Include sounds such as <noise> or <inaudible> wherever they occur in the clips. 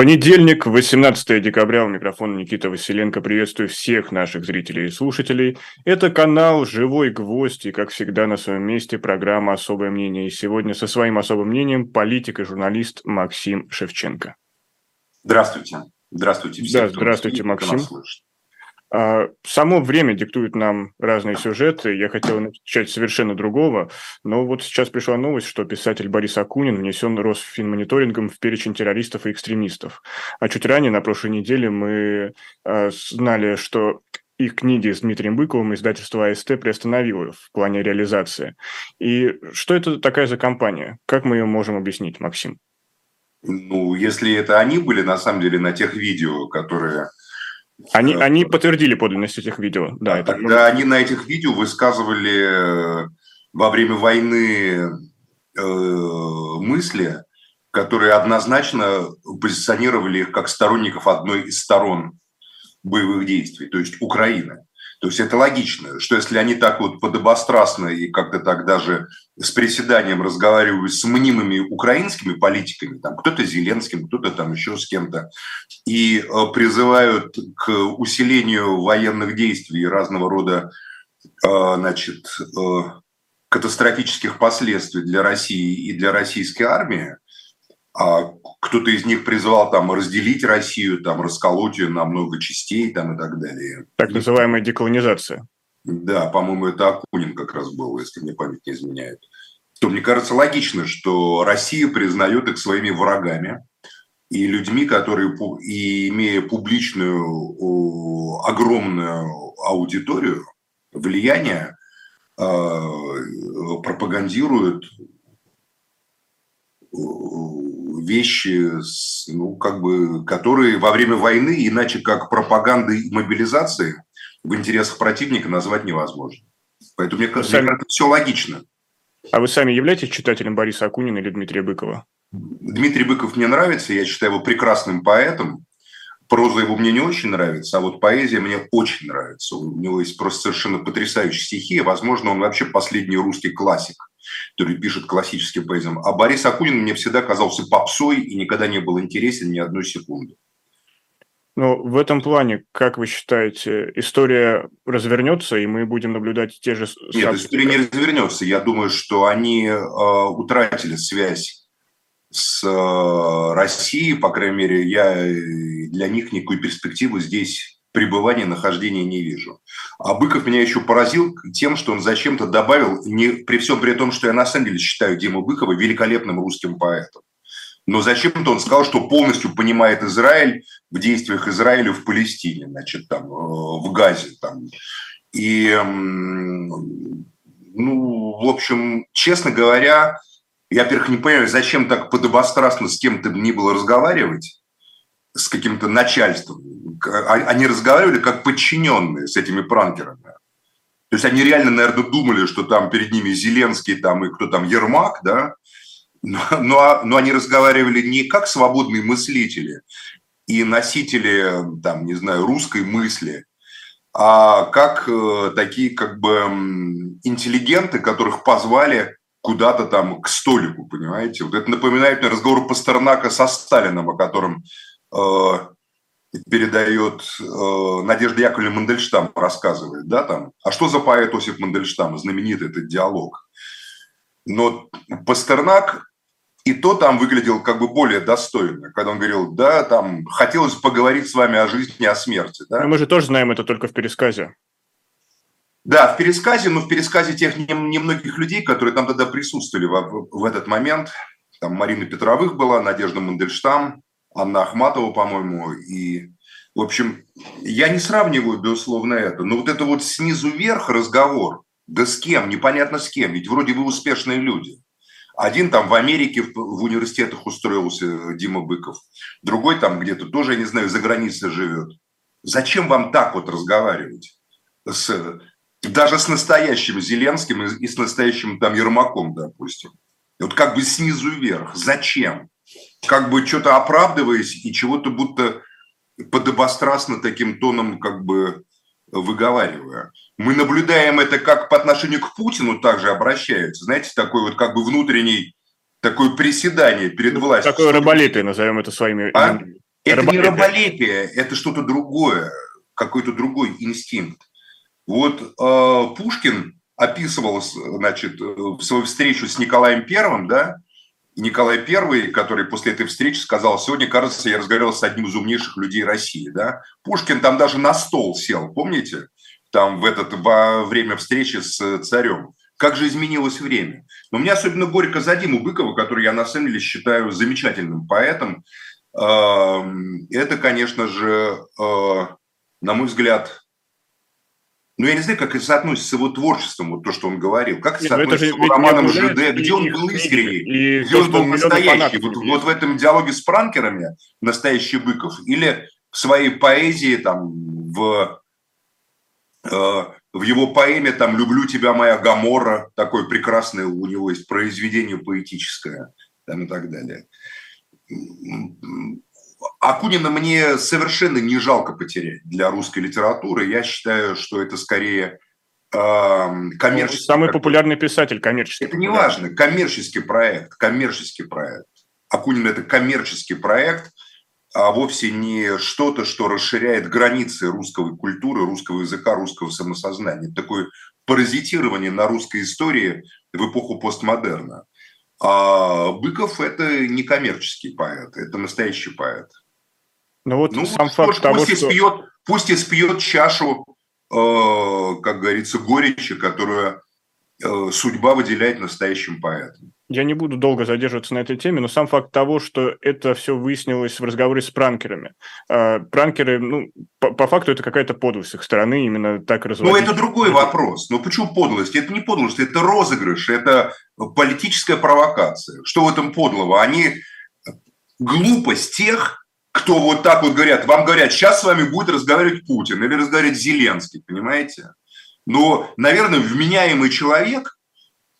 Понедельник, 18 декабря, у микрофона Никита Василенко. Приветствую всех наших зрителей и слушателей. Это канал «Живой гвоздь» и, как всегда, на своем месте программа «Особое мнение». И сегодня со своим особым мнением политик и журналист Максим Шевченко. Здравствуйте. Здравствуйте всем. Да, здравствуйте, Максим. А, само время диктует нам разные сюжеты. Я хотел начать совершенно другого, но вот сейчас пришла новость, что писатель Борис Акунин внесен Росфинмониторингом в перечень террористов и экстремистов. А чуть ранее, на прошлой неделе, мы а, знали, что их книги с Дмитрием Быковым издательство АСТ приостановило в плане реализации. И что это такая за компания? Как мы ее можем объяснить, Максим? Ну, если это они были, на самом деле, на тех видео, которые они, э, они подтвердили подлинность этих видео. Да, это... Тогда они на этих видео высказывали э, во время войны э, мысли, которые однозначно позиционировали их как сторонников одной из сторон боевых действий, то есть Украины. То есть это логично, что если они так вот подобострастно и как-то так даже с приседанием разговаривают с мнимыми украинскими политиками, там кто-то Зеленским, кто-то там еще с кем-то, и э, призывают к усилению военных действий и разного рода э, значит, э, катастрофических последствий для России и для российской армии, кто-то из них призвал там разделить Россию, там расколоть ее на много частей там и так далее. Так называемая деколонизация. Да, по-моему, это Акунин как раз был, если мне память не изменяет. То мне кажется логично, что Россия признает их своими врагами и людьми, которые, и имея публичную огромную аудиторию, влияние, а, пропагандируют вещи, ну, как бы, которые во время войны, иначе как пропаганды и мобилизации в интересах противника назвать невозможно. Поэтому, мне кажется, сами... все логично. А вы сами являетесь читателем Бориса Акунина или Дмитрия Быкова? Дмитрий Быков мне нравится, я считаю его прекрасным поэтом. Проза его мне не очень нравится, а вот поэзия мне очень нравится. У него есть просто совершенно потрясающие стихи. Возможно, он вообще последний русский классик который пишет классическим поэзиям. А Борис Акунин мне всегда казался попсой и никогда не был интересен ни одной секунды. Ну, в этом плане, как вы считаете, история развернется, и мы будем наблюдать те же... Нет, история не развернется. Я думаю, что они э, утратили связь с э, Россией, по крайней мере, я для них никакой перспективы здесь пребывания, нахождения не вижу. А Быков меня еще поразил тем, что он зачем-то добавил, не, при всем при том, что я на самом деле считаю Диму Быкова великолепным русским поэтом. Но зачем-то он сказал, что полностью понимает Израиль в действиях Израиля в Палестине, значит, там, э, в Газе. Там. И, ну, в общем, честно говоря, я, во-первых, не понимаю, зачем так подобострастно с кем-то ни было разговаривать, с каким-то начальством. А, они разговаривали как подчиненные с этими пранкерами. То есть они реально, наверное, думали, что там перед ними Зеленский там, и кто там, Ермак, да, но, но, но они разговаривали не как свободные мыслители и носители, там, не знаю, русской мысли, а как э, такие как бы интеллигенты, которых позвали куда-то там к столику, понимаете? Вот это напоминает мне разговор Пастернака со Сталином, о котором э, передает э, Надежда Яковлевна Мандельштам, рассказывает, да, там, а что за поэт Осип Мандельштам, знаменитый этот диалог. Но Пастернак и то там выглядел как бы более достойно, когда он говорил, да, там, хотелось поговорить с вами о жизни, о смерти. Да? Но мы же тоже знаем это только в пересказе. Да, в пересказе, но в пересказе тех немногих людей, которые там тогда присутствовали в, в этот момент. Там Марина Петровых была, Надежда Мандельштам, Анна Ахматова, по-моему, и, в общем, я не сравниваю, безусловно, это, но вот это вот снизу вверх разговор, да с кем, непонятно с кем, ведь вроде вы успешные люди. Один там в Америке в, университетах устроился, Дима Быков, другой там где-то тоже, я не знаю, за границей живет. Зачем вам так вот разговаривать? С, даже с настоящим Зеленским и с настоящим там Ермаком, допустим. Вот как бы снизу вверх. Зачем? Как бы что-то оправдываясь и чего-то будто подобострастно таким тоном как бы выговаривая. Мы наблюдаем это как по отношению к Путину также обращаются. Знаете, такой вот как бы внутренний такое приседание перед властью. Такое раболепие, назовем это своими а? Это раболепие. не раболепие, это что-то другое, какой-то другой инстинкт. Вот э, Пушкин описывал, значит, свою встречу с Николаем Первым, да, Николай I, который после этой встречи сказал, сегодня, кажется, я разговаривал с одним из умнейших людей России. Да? Пушкин там даже на стол сел, помните? Там в этот, во время встречи с царем. Как же изменилось время. Но мне особенно горько за Диму Быкова, который я на самом деле считаю замечательным поэтом. Эм, это, конечно же, э, на мой взгляд, ну, я не знаю, как это соотносится с его творчеством, вот то, что он говорил. Как это Нет, соотносится с романом ЖД, где он был искренний, где он был настоящий. Вот, вот в этом диалоге с пранкерами настоящий Быков или в своей поэзии, там, в, э, в его поэме, там, «Люблю тебя, моя Гамора», такое прекрасное у него есть произведение поэтическое, там, и так далее. Акунина мне совершенно не жалко потерять для русской литературы. Я считаю, что это скорее э, коммерческий... Самый популярный писатель коммерческий. Это не важно. Коммерческий проект. Коммерческий проект. Акунин – это коммерческий проект, а вовсе не что-то, что расширяет границы русской культуры, русского языка, русского самосознания. Такое паразитирование на русской истории в эпоху постмодерна. А Быков – это не коммерческий поэт, это настоящий поэт. Ну вот ну, сам факт пусть, того, пусть, что... спьет, пусть и спьет чашу, э, как говорится, горечи, которую э, судьба выделяет настоящим поэтам. Я не буду долго задерживаться на этой теме, но сам факт того, что это все выяснилось в разговоре с пранкерами. Э, пранкеры, ну, по, по факту это какая-то подлость с их стороны, именно так разводить. Ну, это другой вопрос. Но почему подлость? Это не подлость, это розыгрыш, это политическая провокация. Что в этом подлого? Они глупость тех, кто вот так вот говорят, вам говорят, сейчас с вами будет разговаривать Путин или разговаривать Зеленский, понимаете? Но, наверное, вменяемый человек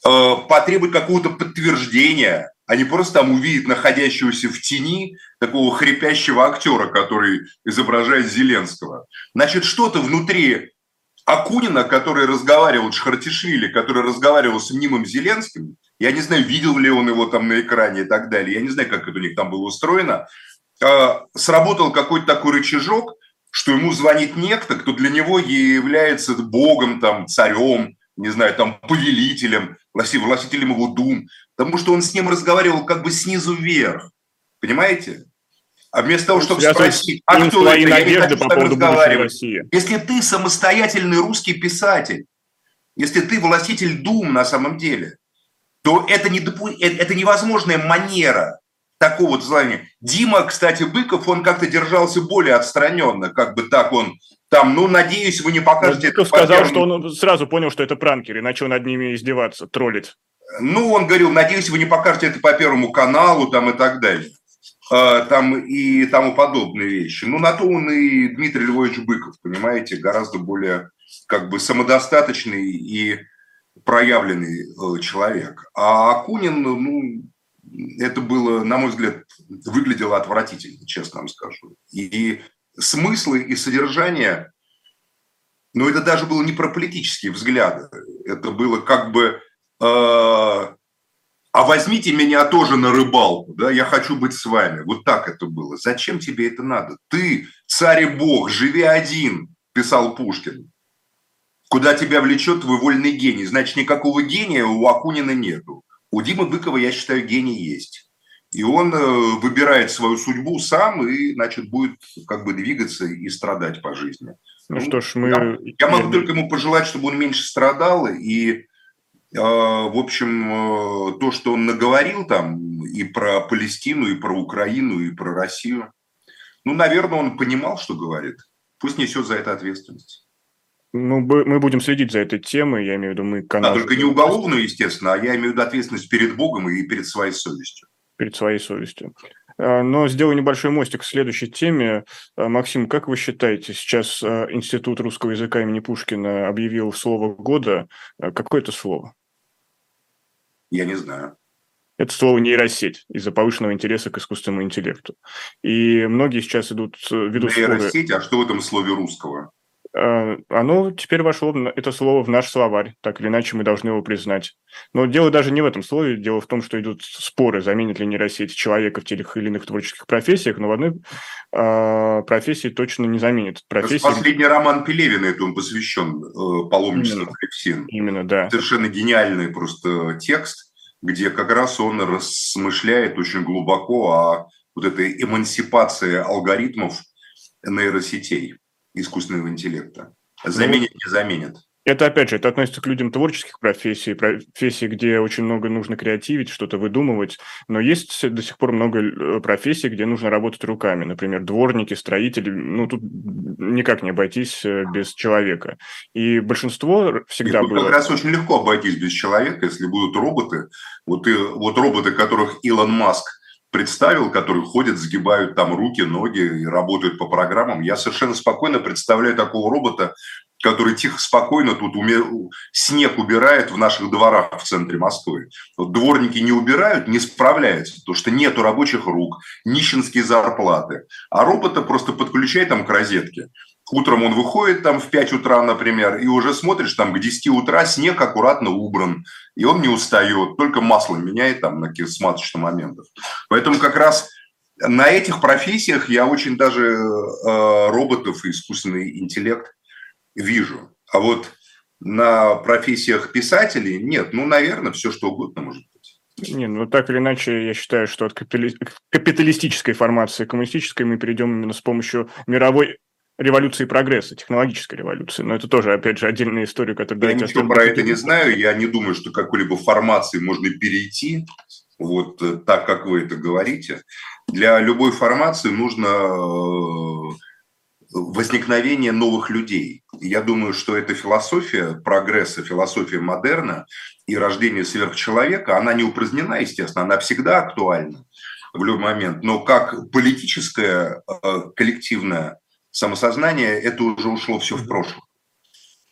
э, потребует какого-то подтверждения, а не просто там увидит находящегося в тени такого хрипящего актера, который изображает Зеленского. Значит, что-то внутри Акунина, который разговаривал, Шхартишвили, который разговаривал с мнимым Зеленским, я не знаю, видел ли он его там на экране и так далее, я не знаю, как это у них там было устроено, а, сработал какой-то такой рычажок, что ему звонит некто, кто для него является богом, там, царем, не знаю, там, повелителем, властителем его дум, потому что он с ним разговаривал как бы снизу вверх, понимаете? А вместо того, чтобы спросить, а кто это, я не хочу по поводу разговаривать. Если ты самостоятельный русский писатель, если ты властитель дум на самом деле, то это, не. Э, это невозможная манера такого вот желания. Дима, кстати, Быков, он как-то держался более отстраненно, как бы так он там, ну, надеюсь, вы не покажете... Быков сказал, что он сразу понял, что это пранкер, и начал над ними издеваться, троллить. Ну, он говорил, надеюсь, вы не покажете это по Первому каналу там и так далее. А, там и тому подобные вещи. Ну, на то он и Дмитрий Львович Быков, понимаете, гораздо более как бы самодостаточный и проявленный э, человек. А Акунин, ну, это было, на мой взгляд, выглядело отвратительно, честно вам скажу. И смыслы и содержание, ну, это даже было не про политические взгляды, это было как бы, э, а возьмите меня тоже на рыбалку, да, я хочу быть с вами. Вот так это было. Зачем тебе это надо? Ты, царь и бог, живи один, писал Пушкин. Куда тебя влечет твой вольный гений? Значит, никакого гения у Акунина нету. У Димы Быкова, я считаю, гений есть. И он э, выбирает свою судьбу сам и, значит, будет как бы двигаться и страдать по жизни. Ну, ну что ж, мы... Я, я могу только ему пожелать, чтобы он меньше страдал. И, э, в общем, э, то, что он наговорил там и про Палестину, и про Украину, и про Россию, ну, наверное, он понимал, что говорит. Пусть несет за это ответственность. Ну, мы будем следить за этой темой, я имею в виду, мы канал... А только не уголовную, естественно, а я имею в виду ответственность перед Богом и перед своей совестью. Перед своей совестью. А, но сделаю небольшой мостик к следующей теме. А, Максим, как вы считаете, сейчас а, Институт русского языка имени Пушкина объявил слово года. Какое это слово? Я не знаю. Это слово нейросеть из-за повышенного интереса к искусственному интеллекту. И многие сейчас идут, ведут Нейросеть, споры... а что в этом слове русского? Э, оно теперь вошло, это слово в наш словарь, так или иначе мы должны его признать. Но дело даже не в этом слове, дело в том, что идут споры, заменит ли нейросеть человека в тех или иных творческих профессиях, но в одной э, профессии точно не заменит. Профессии... Последний роман Пелевина, это он посвящен э, паломничеству Именно. Хрипсин. Именно, да. Совершенно гениальный просто текст, где как раз он размышляет очень глубоко о вот этой эмансипации алгоритмов нейросетей искусственного интеллекта. Заменит, не заменит. Это, опять же, это относится к людям творческих профессий, профессий, где очень много нужно креативить, что-то выдумывать, но есть до сих пор много э, профессий, где нужно работать руками, например, дворники, строители, ну, тут никак не обойтись э, без человека. И большинство всегда Нет, было... Как раз очень легко обойтись без человека, если будут роботы. Вот, и, вот роботы, которых Илон Маск представил, которые ходят, сгибают там руки, ноги и работают по программам. Я совершенно спокойно представляю такого робота, который тихо, спокойно тут уме... снег убирает в наших дворах в центре Москвы. Вот дворники не убирают, не справляются, потому что нету рабочих рук, нищенские зарплаты. А робота просто подключай там к розетке. Утром он выходит там в 5 утра, например, и уже смотришь, там к 10 утра снег аккуратно убран, и он не устает, только масло меняет там на каких-то сматочных моментах. Поэтому как раз на этих профессиях я очень даже э, роботов и искусственный интеллект вижу. А вот на профессиях писателей нет. Ну, наверное, все что угодно может быть. Не, ну так или иначе, я считаю, что от капиталистической формации коммунистической мы перейдем именно с помощью мировой революции прогресса, технологической революции. Но это тоже, опять же, отдельная история, которую... Я ничего про это не знаю. Я не думаю, что какой-либо формации можно перейти, вот э, так, как вы это говорите. Для любой формации нужно э, возникновение новых людей. Я думаю, что эта философия прогресса, философия модерна и рождение сверхчеловека, она не упразднена, естественно, она всегда актуальна в любой момент. Но как политическое э, коллективное самосознание, это уже ушло все в прошлое.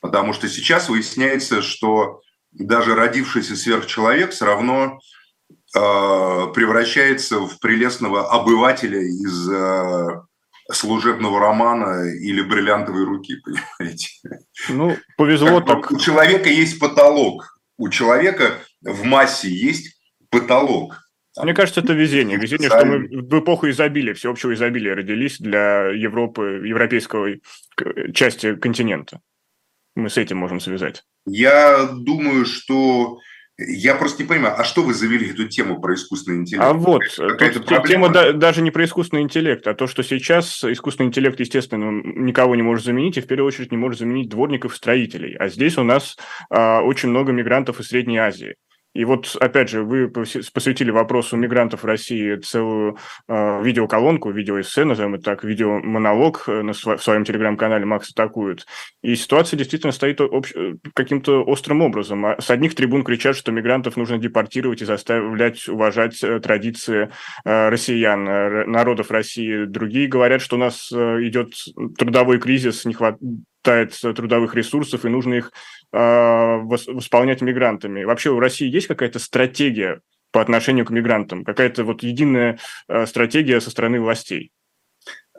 Потому что сейчас выясняется, что даже родившийся сверхчеловек все равно э, превращается в прелестного обывателя из э, служебного романа или бриллиантовой руки, <laughs> понимаете? Ну, повезло как так. У человека есть потолок. У человека в массе есть потолок. Мне кажется, это везение. Везение, что мы в эпоху изобилия, всеобщего изобилия родились для Европы, европейской части континента. Мы с этим можем связать. Я думаю, что я просто не понимаю, а что вы завели эту тему про искусственный интеллект? А вот, тут тема да, даже не про искусственный интеллект, а то, что сейчас искусственный интеллект, естественно, никого не может заменить, и в первую очередь не может заменить дворников и строителей. А здесь у нас а, очень много мигрантов из Средней Азии. И вот, опять же, вы посвятили вопросу мигрантов России целую э, видеоколонку, видеоэссе, назовем это так, видеомонолог э, на св- в своем телеграм-канале «Макс атакует». И ситуация действительно стоит общ- э, каким-то острым образом. А с одних трибун кричат, что мигрантов нужно депортировать и заставлять уважать э, традиции э, россиян, э, народов России. Другие говорят, что у нас э, идет трудовой кризис, не хватает трудовых ресурсов, и нужно их э, восполнять мигрантами. Вообще у России есть какая-то стратегия по отношению к мигрантам? Какая-то вот единая э, стратегия со стороны властей?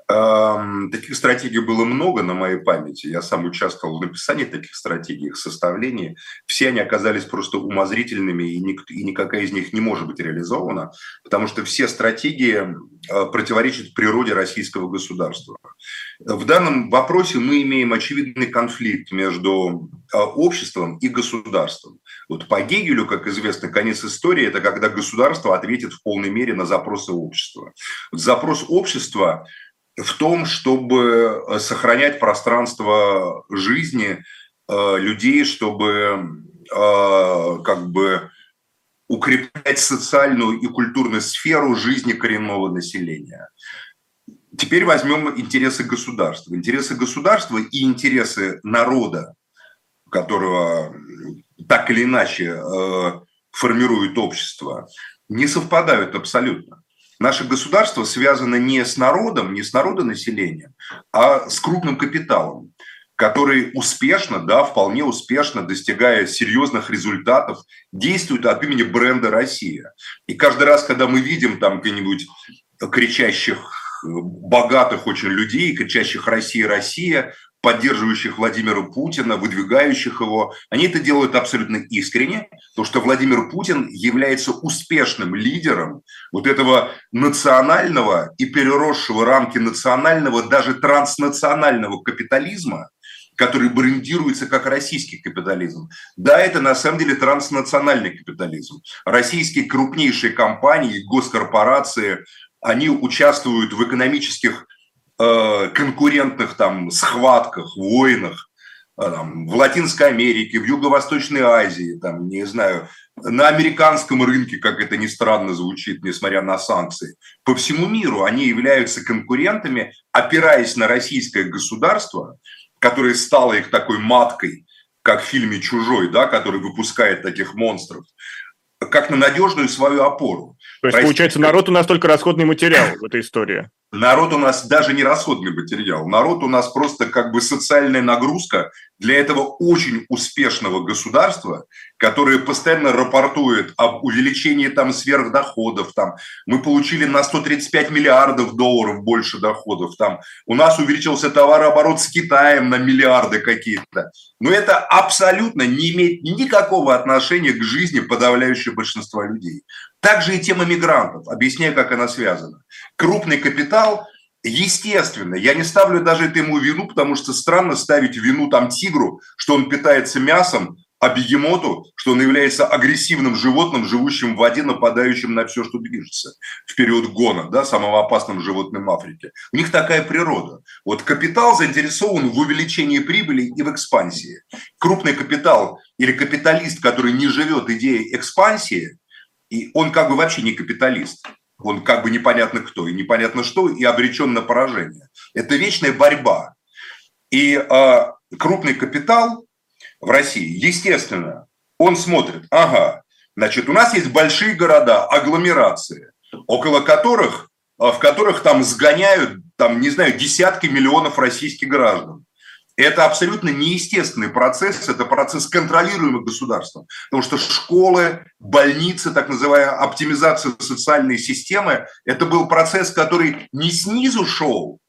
Таких стратегий было много на моей памяти. Я сам участвовал в написании таких стратегий, их составлении. Все они оказались просто умозрительными, и, ник- и никакая из них не может быть реализована, потому что все стратегии э, противоречат природе российского государства. В данном вопросе мы имеем очевидный конфликт между э, обществом и государством. Вот по Гегелю, как известно, конец истории – это когда государство ответит в полной мере на запросы общества. Запрос общества в том, чтобы э, сохранять пространство жизни э, людей, чтобы э, как бы укреплять социальную и культурную сферу жизни коренного населения. Теперь возьмем интересы государства. Интересы государства и интересы народа, которого так или иначе формирует общество, не совпадают абсолютно. Наше государство связано не с народом, не с народонаселением, а с крупным капиталом, который успешно, да, вполне успешно, достигая серьезных результатов, действует от имени бренда «Россия». И каждый раз, когда мы видим там какие-нибудь кричащих богатых очень людей, кричащих «Россия, Россия», поддерживающих Владимира Путина, выдвигающих его, они это делают абсолютно искренне, потому что Владимир Путин является успешным лидером вот этого национального и переросшего рамки национального, даже транснационального капитализма, который брендируется как российский капитализм. Да, это на самом деле транснациональный капитализм. Российские крупнейшие компании, госкорпорации, они участвуют в экономических конкурентных там схватках, войнах, э, там, в Латинской Америке, в Юго-Восточной Азии, там, не знаю, на американском рынке, как это ни странно звучит, несмотря на санкции, по всему миру они являются конкурентами, опираясь на российское государство, которое стало их такой маткой, как в фильме «Чужой», да, который выпускает таких монстров, как на надежную свою опору. То есть, Россия... получается, народ у нас только расходный материал в этой истории. Народ у нас даже не расходный материал. Народ у нас просто как бы социальная нагрузка для этого очень успешного государства, которое постоянно рапортует об увеличении там сверхдоходов. Там, мы получили на 135 миллиардов долларов больше доходов. Там, у нас увеличился товарооборот с Китаем на миллиарды какие-то. Но это абсолютно не имеет никакого отношения к жизни подавляющего большинства людей. Также и тема мигрантов. Объясняю, как она связана. Крупный капитал, естественно, я не ставлю даже это ему вину, потому что странно ставить вину там тигру, что он питается мясом, а бегемоту, что он является агрессивным животным, живущим в воде, нападающим на все, что движется в период гона, да, самым опасным животным в Африке. У них такая природа. Вот капитал заинтересован в увеличении прибыли и в экспансии. Крупный капитал или капиталист, который не живет идеей экспансии, и он как бы вообще не капиталист. Он как бы непонятно кто и непонятно что, и обречен на поражение. Это вечная борьба. И э, крупный капитал в России, естественно, он смотрит, ага, значит, у нас есть большие города, агломерации, около которых, а, в которых там сгоняют, там, не знаю, десятки миллионов российских граждан. Это абсолютно неестественный процесс, это процесс контролируемый государством. Потому что школы, больницы, так называемая оптимизация социальной системы, это был процесс, который не снизу шел,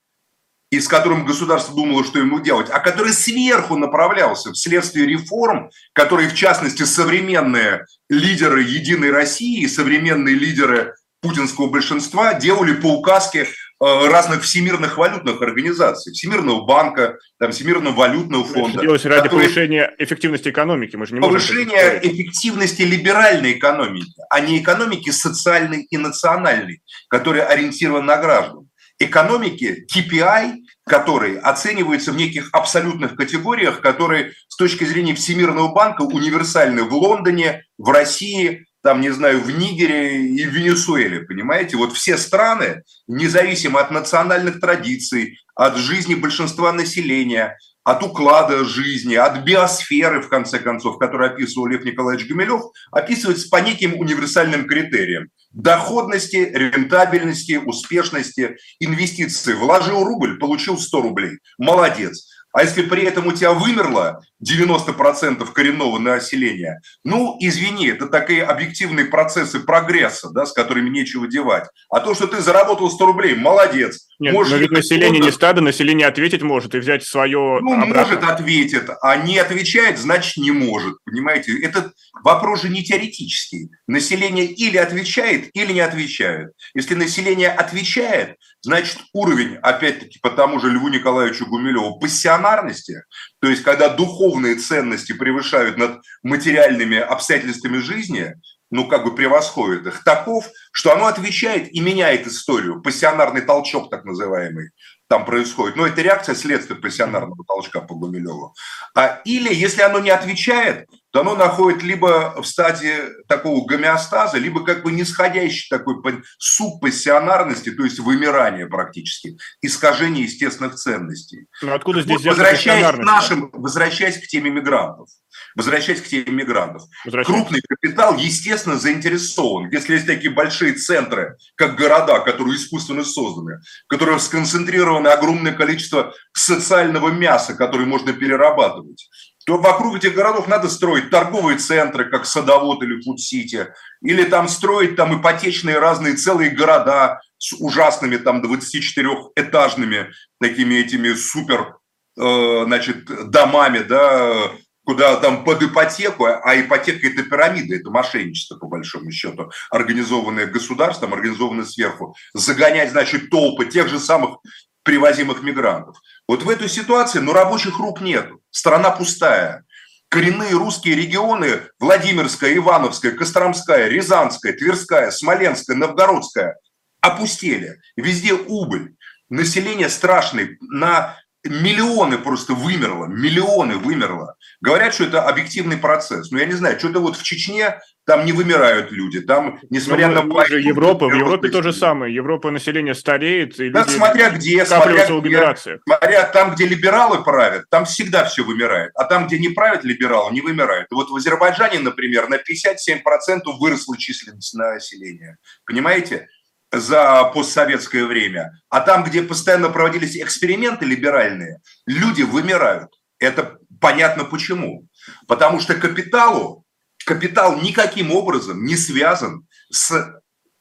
и с которым государство думало, что ему делать, а который сверху направлялся вследствие реформ, которые, в частности, современные лидеры «Единой России», современные лидеры путинского большинства делали по указке разных всемирных валютных организаций, Всемирного банка, там, Всемирного валютного фонда. Это делалось ради который... повышения эффективности экономики. Мы же не повышения эффективности либеральной экономики, а не экономики социальной и национальной, которая ориентирована на граждан. Экономики KPI, которые оцениваются в неких абсолютных категориях, которые с точки зрения Всемирного банка универсальны в Лондоне, в России, там, не знаю, в Нигере и в Венесуэле, понимаете? Вот все страны, независимо от национальных традиций, от жизни большинства населения, от уклада жизни, от биосферы, в конце концов, которую описывал Лев Николаевич Гумилев, описывается по неким универсальным критериям. Доходности, рентабельности, успешности, инвестиции. Вложил рубль, получил 100 рублей. Молодец. А если при этом у тебя вымерло 90% коренного населения, ну, извини, это такие объективные процессы прогресса, да, с которыми нечего девать. А то, что ты заработал 100 рублей, молодец. Нет, может, но ведь население не стадо, население ответить может и взять свое... Ну, обратно. может, ответит, а не отвечает, значит, не может, понимаете? Этот вопрос же не теоретический. Население или отвечает, или не отвечает. Если население отвечает, значит, уровень, опять-таки, по тому же Льву Николаевичу Гумилеву, пассионарности, то есть когда духовные ценности превышают над материальными обстоятельствами жизни, ну, как бы превосходит их, таков, что оно отвечает и меняет историю. Пассионарный толчок, так называемый, там происходит. Но это реакция следствия пассионарного толчка по Гумилеву. А, или, если оно не отвечает, то оно находит либо в стадии такого гомеостаза, либо как бы нисходящей такой субпассионарности, то есть вымирания практически, искажение естественных ценностей. Но откуда здесь вот, возвращаясь, к нашим, возвращаясь к теме мигрантов, возвращаясь к теме мигрантов, крупный капитал, естественно, заинтересован. Если есть такие большие центры, как города, которые искусственно созданы, в которых сконцентрировано огромное количество социального мяса, которое можно перерабатывать, то вокруг этих городов надо строить торговые центры, как Садовод или Фуд-Сити, или там строить там ипотечные разные целые города с ужасными там 24-этажными такими этими супер э, значит, домами, да, куда там под ипотеку, а ипотека – это пирамида, это мошенничество, по большому счету, организованное государством, организованное сверху, загонять, значит, толпы тех же самых привозимых мигрантов. Вот в этой ситуации, ну, рабочих рук нет, страна пустая. Коренные русские регионы – Владимирская, Ивановская, Костромская, Рязанская, Тверская, Смоленская, Новгородская – опустели. Везде убыль. Население страшное. На миллионы просто вымерло, миллионы вымерло. Говорят, что это объективный процесс. Но я не знаю, что-то вот в Чечне там не вымирают люди. Там, несмотря Но на... Же Европа, в Европе то же самое. Европа население стареет. И да, смотря где, смотря, где, смотря там, где либералы правят, там всегда все вымирает. А там, где не правят либералы, не вымирают. Вот в Азербайджане, например, на 57% выросла численность населения. Понимаете? За постсоветское время, а там, где постоянно проводились эксперименты либеральные, люди вымирают. Это понятно почему. Потому что капиталу, капитал никаким образом не связан с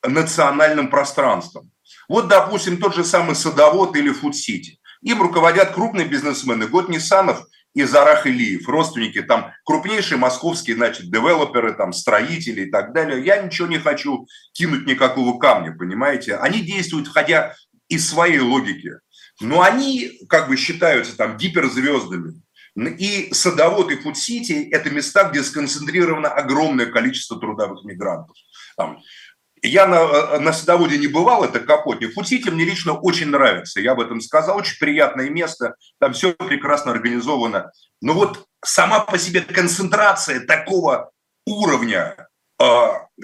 национальным пространством. Вот, допустим, тот же самый Садовод или Фудсити. Им руководят крупные бизнесмены. Год Ниссанов и Зарах Илиев, родственники, там крупнейшие московские, значит, девелоперы, там, строители и так далее. Я ничего не хочу кинуть никакого камня, понимаете? Они действуют, входя из своей логики. Но они как бы считаются там гиперзвездами. И Садовод и Фудсити – это места, где сконцентрировано огромное количество трудовых мигрантов. Там я на, э, на садоводе не бывал, это Капотник. Фудсити мне лично очень нравится, я об этом сказал. Очень приятное место, там все прекрасно организовано. Но вот сама по себе концентрация такого уровня э,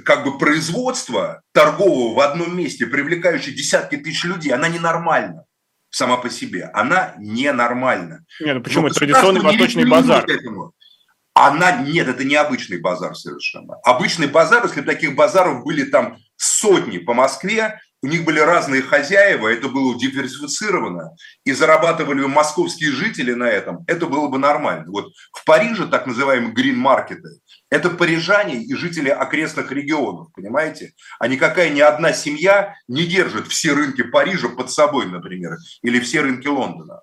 как бы производства торгового в одном месте, привлекающей десятки тысяч людей, она ненормальна сама по себе. Она ненормальна. Нет, ну почему? Это традиционный восточный базар. Этому. Она, нет, это не обычный базар совершенно. Обычный базар, если бы таких базаров были там сотни по Москве, у них были разные хозяева, это было диверсифицировано, и зарабатывали московские жители на этом, это было бы нормально. Вот в Париже так называемые грин-маркеты, это парижане и жители окрестных регионов, понимаете? А никакая ни одна семья не держит все рынки Парижа под собой, например, или все рынки Лондона.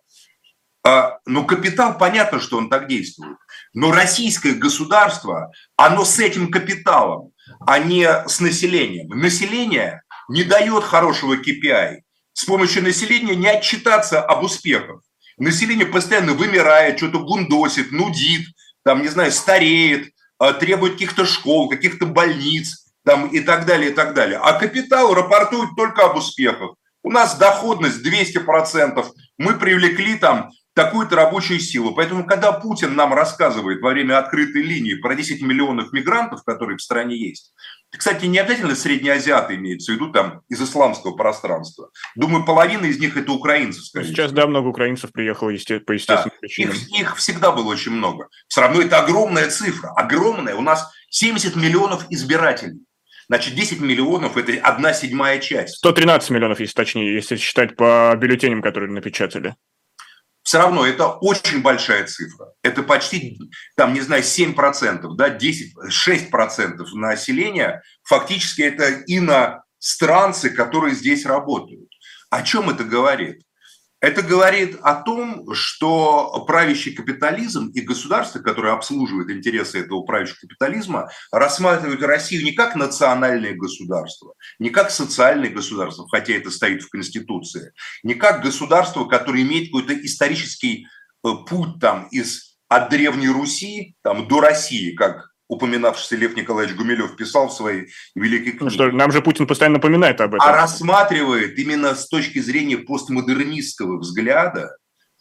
А, ну, капитал, понятно, что он так действует. Но российское государство, оно с этим капиталом, а не с населением. Население не дает хорошего KPI. С помощью населения не отчитаться об успехах. Население постоянно вымирает, что-то гундосит, нудит, там, не знаю, стареет, а, требует каких-то школ, каких-то больниц там, и так далее, и так далее. А капитал рапортует только об успехах. У нас доходность 200%, мы привлекли там такую-то рабочую силу. Поэтому, когда Путин нам рассказывает во время открытой линии про 10 миллионов мигрантов, которые в стране есть, кстати, не обязательно средние азиаты имеются в виду там из исламского пространства. Думаю, половина из них это украинцы. Скорее Сейчас, да, много украинцев приехало есте... по естественным да, причинам. Их, их всегда было очень много. Все равно это огромная цифра, огромная. У нас 70 миллионов избирателей. Значит, 10 миллионов – это одна седьмая часть. 113 миллионов, если точнее, если считать по бюллетеням, которые напечатали все равно это очень большая цифра. Это почти, там, не знаю, 7%, да, 10, 6% населения. Фактически это иностранцы, которые здесь работают. О чем это говорит? Это говорит о том, что правящий капитализм и государство, которое обслуживает интересы этого правящего капитализма, рассматривают Россию не как национальное государство, не как социальное государство, хотя это стоит в Конституции, не как государство, которое имеет какой-то исторический э, путь там из от Древней Руси там, до России, как упоминавшийся Лев Николаевич Гумилев писал в своей великой книге. Ну что, нам же Путин постоянно напоминает об этом. А рассматривает именно с точки зрения постмодернистского взгляда,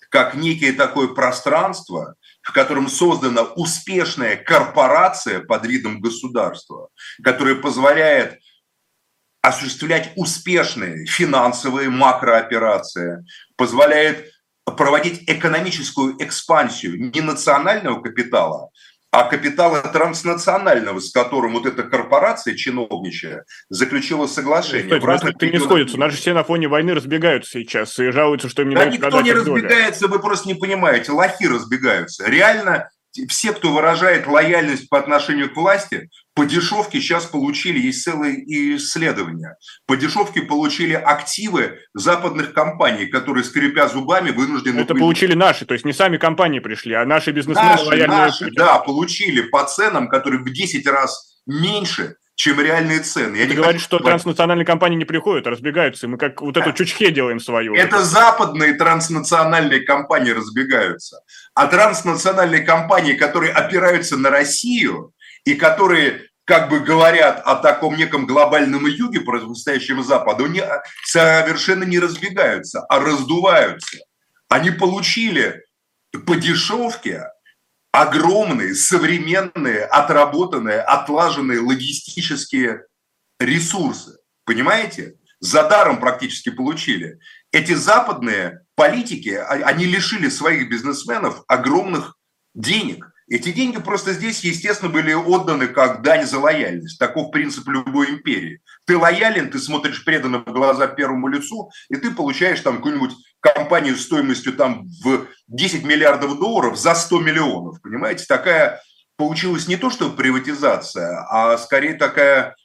как некое такое пространство, в котором создана успешная корпорация под видом государства, которая позволяет осуществлять успешные финансовые макрооперации, позволяет проводить экономическую экспансию не национального капитала, а капитала транснационального, с которым вот эта корпорация чиновничая заключила соглашение. Кстати, разных ты не сходится. Наши все на фоне войны разбегаются сейчас и жалуются, что им не да дают никто не разбегается, вы просто не понимаете. Лохи разбегаются. Реально все, кто выражает лояльность по отношению к власти, по дешевке сейчас получили, есть целые исследования, по дешевке получили активы западных компаний, которые, скрипя зубами, вынуждены... Это были... получили наши, то есть не сами компании пришли, а наши бизнесмены наши, лояльные. Наши, да, получили по ценам, которые в 10 раз меньше, чем реальные цены. Я Ты говоришь, что транснациональные компании не приходят, разбегаются, мы как вот эту чучхе делаем свою. Это западные транснациональные компании разбегаются. А транснациональные компании, которые опираются на Россию и которые как бы говорят о таком неком глобальном юге, противостоящем Западу, не, совершенно не разбегаются, а раздуваются. Они получили по дешевке огромные, современные, отработанные, отлаженные логистические ресурсы. Понимаете? За даром практически получили. Эти западные политики, а, они лишили своих бизнесменов огромных денег. Эти деньги просто здесь, естественно, были отданы как дань за лояльность. Таков принцип любой империи. Ты лоялен, ты смотришь преданно в глаза первому лицу, и ты получаешь там какую-нибудь компанию стоимостью там в 10 миллиардов долларов за 100 миллионов. Понимаете, такая получилась не то, что приватизация, а скорее такая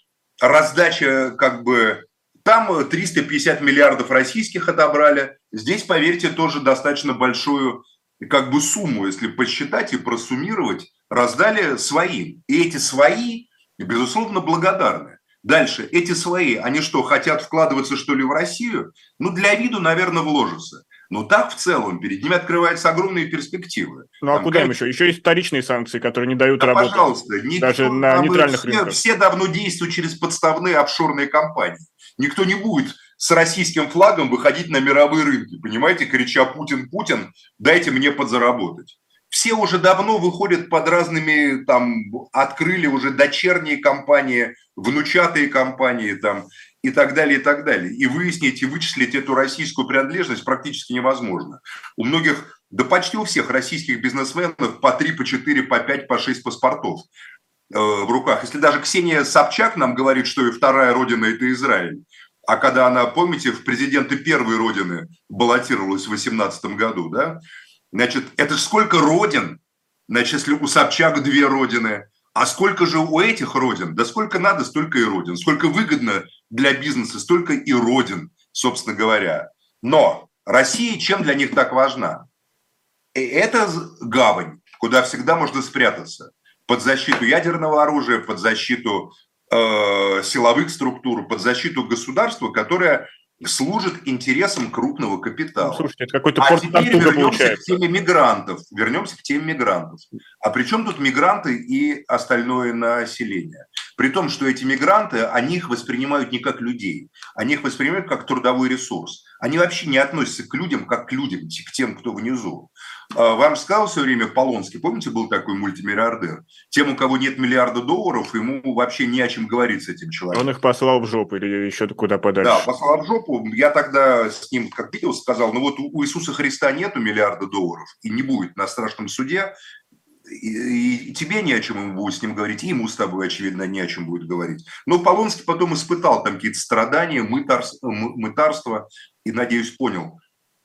раздача как бы там 350 миллиардов российских отобрали. Здесь, поверьте, тоже достаточно большую как бы сумму, если посчитать и просуммировать, раздали своим. И эти свои, безусловно, благодарны. Дальше, эти свои, они что, хотят вкладываться, что ли, в Россию? Ну, для виду, наверное, вложатся. Но так в целом перед ними открываются огромные перспективы. Ну а там, куда им еще? Еще есть вторичные санкции, которые не дают да, работать. Пожалуйста, никто, даже на нейтральных все, рынках. Все давно действуют через подставные офшорные компании. Никто не будет с российским флагом выходить на мировые рынки, понимаете, крича «Путин, Путин, дайте мне подзаработать». Все уже давно выходят под разными, там, открыли уже дочерние компании, внучатые компании, там, и так далее, и так далее. И выяснить и вычислить эту российскую принадлежность практически невозможно. У многих, да почти у всех российских бизнесменов по 3, по 4, по 5, по 6 паспортов в руках. Если даже Ксения Собчак нам говорит, что и вторая родина – это Израиль, а когда она, помните, в президенты первой родины баллотировалась в 2018 году, да, значит, это же сколько родин, значит, если у Собчак две родины, а сколько же у этих родин? Да сколько надо, столько и родин. Сколько выгодно для бизнеса, столько и родин, собственно говоря. Но Россия чем для них так важна? Это гавань, куда всегда можно спрятаться. Под защиту ядерного оружия, под защиту э, силовых структур, под защиту государства, которое служит интересам крупного капитала. Ну, слушайте, это какой-то а теперь вернемся получается. к теме мигрантов. Вернемся к теме мигрантов. А при чем тут мигранты и остальное население? При том, что эти мигранты, они их воспринимают не как людей, они их воспринимают как трудовой ресурс. Они вообще не относятся к людям как к людям, к тем, кто внизу. А, вам сказал все время Полонский, помните, был такой мультимиллиардер? Тем, у кого нет миллиарда долларов, ему вообще не о чем говорить с этим человеком. Он их послал в жопу или еще куда подальше? Да, послал в жопу. Я тогда с ним, как видел, сказал, ну вот у Иисуса Христа нету миллиарда долларов и не будет на страшном суде, и, и тебе не о чем ему будет с ним говорить, и ему с тобой, очевидно, не о чем будет говорить. Но Полонский потом испытал там какие-то страдания, мытарство, мытарство и, надеюсь, понял,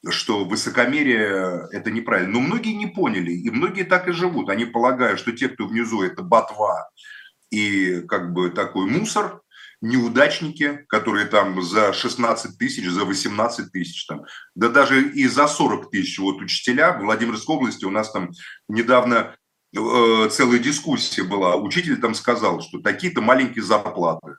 что высокомерие – это неправильно. Но многие не поняли, и многие так и живут. Они полагают, что те, кто внизу – это ботва и как бы такой мусор, неудачники, которые там за 16 тысяч, за 18 тысяч, там, да даже и за 40 тысяч. Вот учителя в Владимирской области у нас там недавно целая дискуссия была. Учитель там сказал, что такие-то маленькие зарплаты.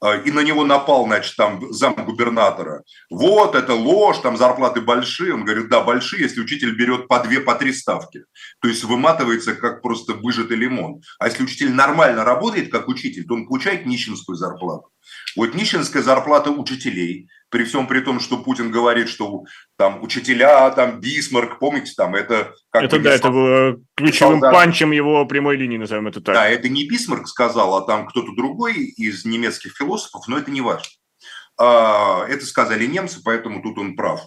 А, и на него напал, значит, там зам губернатора. Вот, это ложь, там зарплаты большие. Он говорит, да, большие, если учитель берет по две, по три ставки. То есть выматывается, как просто выжатый лимон. А если учитель нормально работает, как учитель, то он получает нищенскую зарплату. Вот нищенская зарплата учителей, при всем при том, что Путин говорит, что там учителя, там Бисмарк, помните, там это... Как это да, это было ключевым солдат. панчем его прямой линии, назовем это так. Да, это не Бисмарк сказал, а там кто-то другой из немецких философов, но это не важно. А, это сказали немцы, поэтому тут он прав.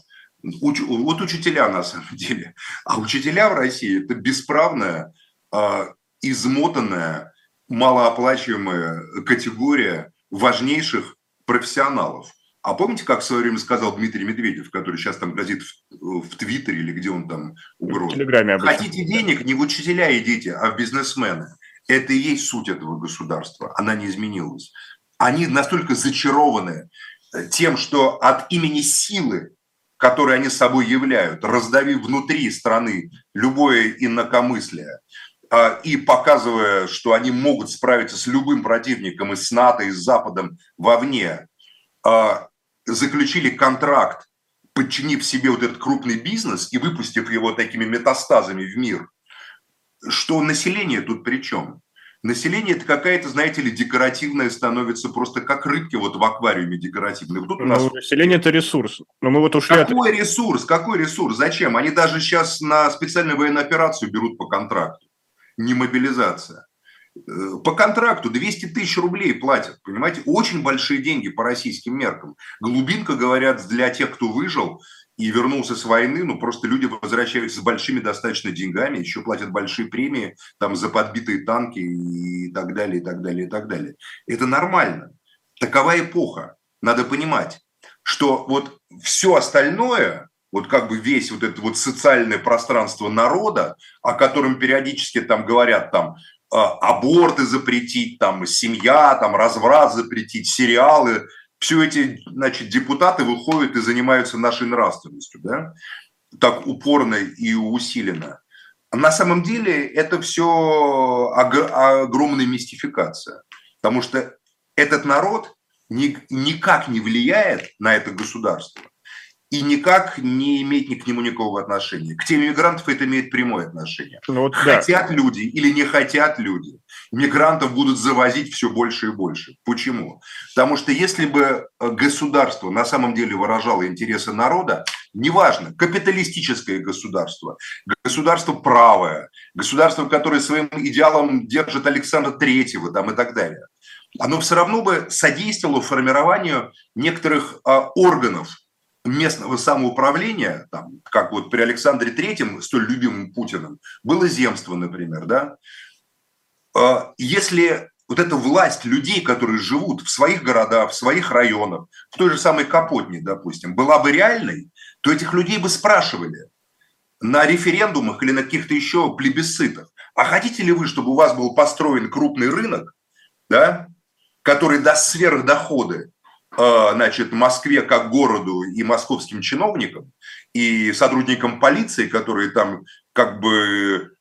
Вот учителя на самом деле. А учителя в России – это бесправная, а, измотанная, малооплачиваемая категория важнейших профессионалов – а помните, как в свое время сказал Дмитрий Медведев, который сейчас там грозит в Твиттере или где он там. В Телеграме обычно. Хотите денег, не в учителя идите, а в бизнесмены. Это и есть суть этого государства. Она не изменилась. Они настолько зачарованы э, тем, что от имени силы, которую они собой являют, раздавив внутри страны любое инакомыслие, и показывая, что они могут справиться с любым противником и с НАТО, и с Западом вовне, а, заключили контракт, подчинив себе вот этот крупный бизнес и выпустив его такими метастазами в мир, что население тут при чем? Население это какая-то, знаете ли, декоративная становится просто как рыбки вот в аквариуме декоративные. Тут у нас... Ну, население это ресурс. Но мы вот ушли Какой от... ресурс? Какой ресурс? Зачем? Они даже сейчас на специальную военную операцию берут по контракту. Не мобилизация. Э, по контракту 200 тысяч рублей платят, понимаете? Очень большие деньги по российским меркам. Глубинка, говорят, для тех, кто выжил, и вернулся с войны, ну просто люди возвращаются с большими достаточно деньгами, еще платят большие премии там за подбитые танки и так далее, и так далее, и так далее. Это нормально. Такова эпоха. Надо понимать, что вот все остальное, вот как бы весь вот это вот социальное пространство народа, о котором периодически там говорят там а, аборты запретить, там семья, там разврат запретить, сериалы – все эти значит, депутаты выходят и занимаются нашей нравственностью, да, так упорно и усиленно. На самом деле это все огромная мистификация, потому что этот народ никак не влияет на это государство и никак не имеет ни к нему никакого отношения. К теме мигрантов это имеет прямое отношение. Ну, вот, хотят да. люди или не хотят люди, мигрантов будут завозить все больше и больше. Почему? Потому что если бы э, государство на самом деле выражало интересы народа, неважно, капиталистическое государство, государство правое, государство, которое своим идеалом держит Александра Третьего там, и так далее, оно все равно бы содействовало формированию некоторых а, органов местного самоуправления, там, как вот при Александре Третьем, столь любимым Путиным, было земство, например, да, а, если вот эта власть людей, которые живут в своих городах, в своих районах, в той же самой Капотне, допустим, была бы реальной, то этих людей бы спрашивали на референдумах или на каких-то еще плебисцитах, а хотите ли вы, чтобы у вас был построен крупный рынок, да, который даст сверхдоходы значит, Москве как городу и московским чиновникам, и сотрудникам полиции, которые там как бы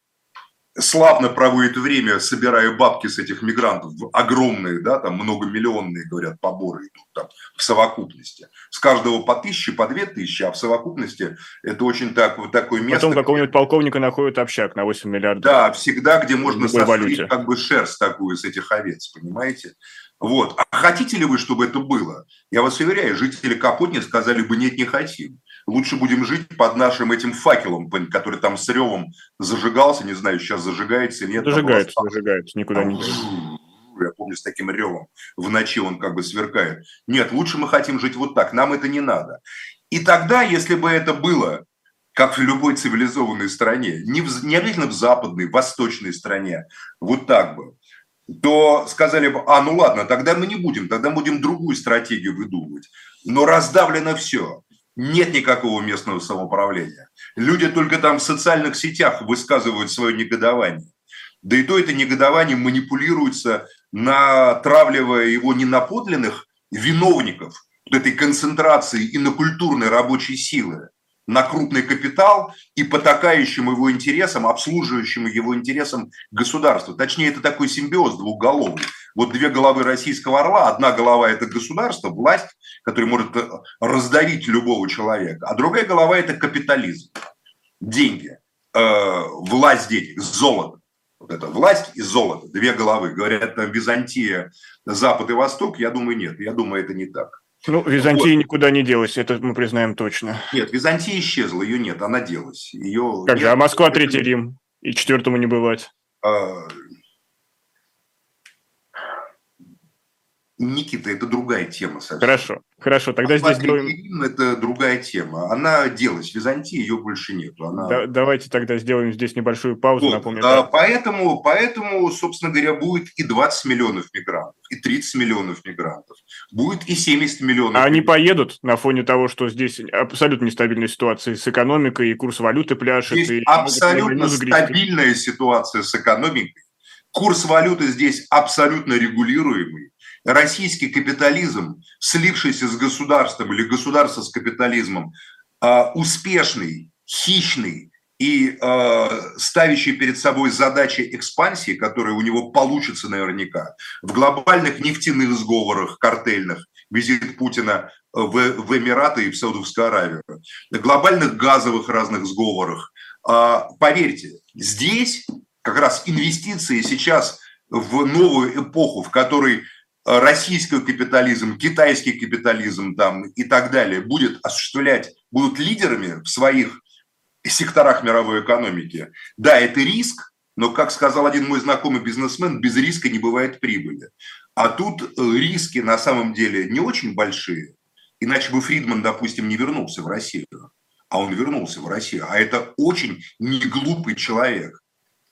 славно проводит время, собирая бабки с этих мигрантов, огромные, да, там многомиллионные, говорят, поборы идут там в совокупности. С каждого по тысяче, по две тысячи, а в совокупности это очень так, вот такое место. Потом какого-нибудь полковника находит общак на 8 миллиардов. Да, всегда, где можно сострить как бы шерсть такую с этих овец, понимаете? Вот. А хотите ли вы, чтобы это было? Я вас уверяю, жители Капотни сказали бы нет, не хотим. Лучше будем жить под нашим этим факелом, который там с ревом зажигался, не знаю, сейчас зажигается или нет. Зажигается, зажигается, никуда не я помню, с таким ревом. В ночи он как бы сверкает. Нет, лучше мы хотим жить вот так, нам это не надо. И тогда, если бы это было, как в любой цивилизованной стране, не, в, не обязательно в западной, в восточной стране, вот так бы, то сказали бы, а, ну ладно, тогда мы не будем, тогда будем другую стратегию выдумывать. Но раздавлено все. Нет никакого местного самоуправления. Люди только там в социальных сетях высказывают свое негодование. Да и то это негодование манипулируется, натравливая его не на подлинных виновников этой концентрации и на культурной рабочей силы, на крупный капитал и потакающим его интересам, обслуживающим его интересам государства. Точнее, это такой симбиоз двухголовый. Вот две головы российского орла. Одна голова – это государство, власть, которая может раздавить любого человека. А другая голова – это капитализм. Деньги, э, власть денег, золото. Вот это власть и золото, две головы. Говорят, там Византия, Запад и Восток. Я думаю, нет. Я думаю, это не так. Ну, Византия вот. никуда не делась, это мы признаем точно. Нет, Византия исчезла, ее нет, она делась. Ее как же, а Москва Третий Рим, и четвертому не бывать. А... Никита, это другая тема совсем. Хорошо, хорошо, тогда Ахмат здесь делаем... Это другая тема. Она делась в Византии, ее больше нету. Она... Да, давайте тогда сделаем здесь небольшую паузу. Вот. Напомню, а, поэтому, поэтому, собственно говоря, будет и 20 миллионов мигрантов, и 30 миллионов мигрантов. Будет и 70 миллионов. А они поедут на фоне того, что здесь абсолютно нестабильная ситуация с экономикой, и курс валюты пляшет. Здесь и абсолютно стабильная ситуация с экономикой. Курс валюты здесь абсолютно регулируемый российский капитализм, слившийся с государством или государство с капитализмом, а, успешный, хищный и а, ставящий перед собой задачи экспансии, которые у него получатся наверняка, в глобальных нефтяных сговорах, картельных, визит Путина в, в Эмираты и в Саудовскую Аравию, глобальных газовых разных сговорах. А, поверьте, здесь как раз инвестиции сейчас в новую эпоху, в которой российский капитализм, китайский капитализм там, и так далее будет осуществлять, будут лидерами в своих секторах мировой экономики. Да, это риск, но, как сказал один мой знакомый бизнесмен, без риска не бывает прибыли. А тут э, риски на самом деле не очень большие, иначе бы Фридман, допустим, не вернулся в Россию. А он вернулся в Россию. А это очень неглупый человек.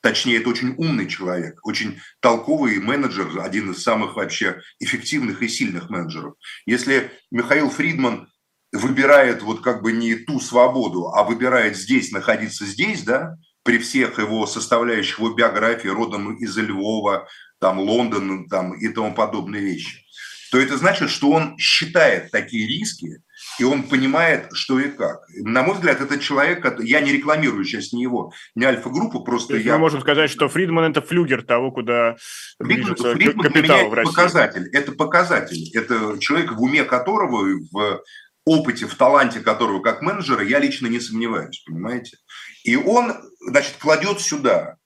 Точнее, это очень умный человек, очень толковый менеджер, один из самых вообще эффективных и сильных менеджеров. Если Михаил Фридман выбирает вот как бы не ту свободу, а выбирает здесь, находиться здесь, да, при всех его составляющих его биографии, родом из Львова, там, Лондон там, и тому подобные вещи, то это значит, что он считает такие риски и он понимает, что и как. На мой взгляд, это человек, я не рекламирую сейчас не его, не альфа-группу, просто я... Мы можем сказать, что Фридман – это флюгер того, куда Фридман, Фридман капитал в России. показатель. Это показатель. Это человек, в уме которого, в опыте, в таланте которого как менеджера я лично не сомневаюсь, понимаете? И он, значит, кладет сюда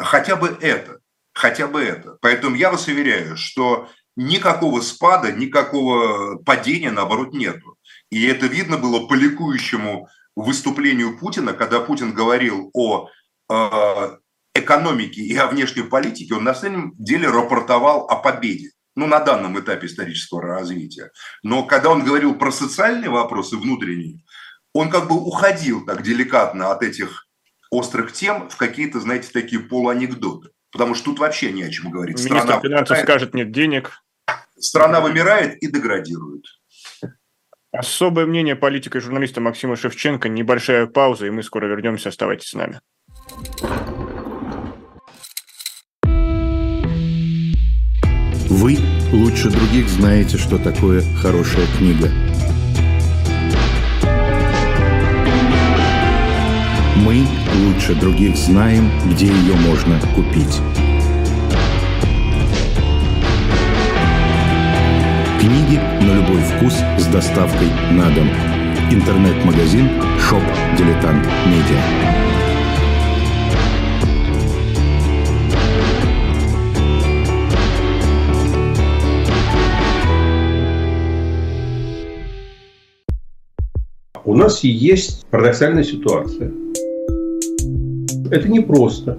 хотя бы это, хотя бы это. Поэтому я вас уверяю, что никакого спада, никакого падения, наоборот, нету. И это видно было по ликующему выступлению Путина, когда Путин говорил о э, экономике и о внешней политике, он на самом деле рапортовал о победе. Ну, на данном этапе исторического развития. Но когда он говорил про социальные вопросы внутренние, он как бы уходил так деликатно от этих острых тем в какие-то, знаете, такие полуанекдоты. Потому что тут вообще не о чем говорить. Министр Страна финансов скажет, нет денег. Страна вымирает и деградирует. Особое мнение политика и журналиста Максима Шевченко. Небольшая пауза, и мы скоро вернемся. Оставайтесь с нами. Вы лучше других знаете, что такое хорошая книга. Мы лучше других знаем, где ее можно купить. Книги на любой вкус с доставкой на дом. Интернет-магазин Shop Дилетант Медиа. У нас есть парадоксальная ситуация. Это непросто.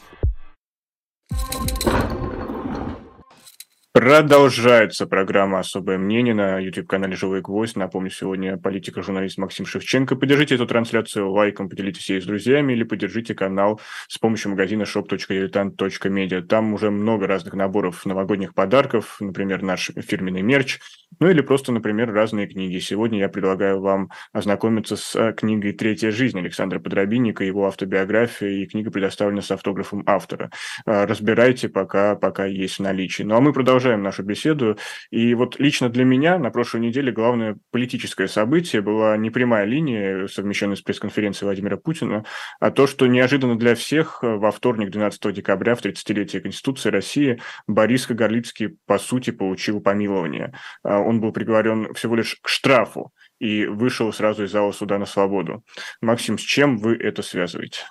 Продолжается программа «Особое мнение» на YouTube-канале «Живой гвоздь». Напомню, сегодня политика-журналист Максим Шевченко. Поддержите эту трансляцию лайком, поделитесь ей с друзьями или поддержите канал с помощью магазина shop.diletant.media. Там уже много разных наборов новогодних подарков, например, наш фирменный мерч, ну или просто, например, разные книги. Сегодня я предлагаю вам ознакомиться с э, книгой «Третья жизнь» Александра Подробинника, его автобиография, и книга предоставлена с автографом автора. Э, разбирайте, пока, пока есть в наличии. Ну а мы продолжаем продолжаем нашу беседу. И вот лично для меня на прошлой неделе главное политическое событие была не прямая линия, совмещенная с пресс-конференцией Владимира Путина, а то, что неожиданно для всех во вторник, 12 декабря, в 30-летие Конституции России, Борис Кагарлицкий, по сути, получил помилование. А, он был приговорен всего лишь к штрафу и вышел сразу из зала суда на свободу. Максим, с чем вы это связываете?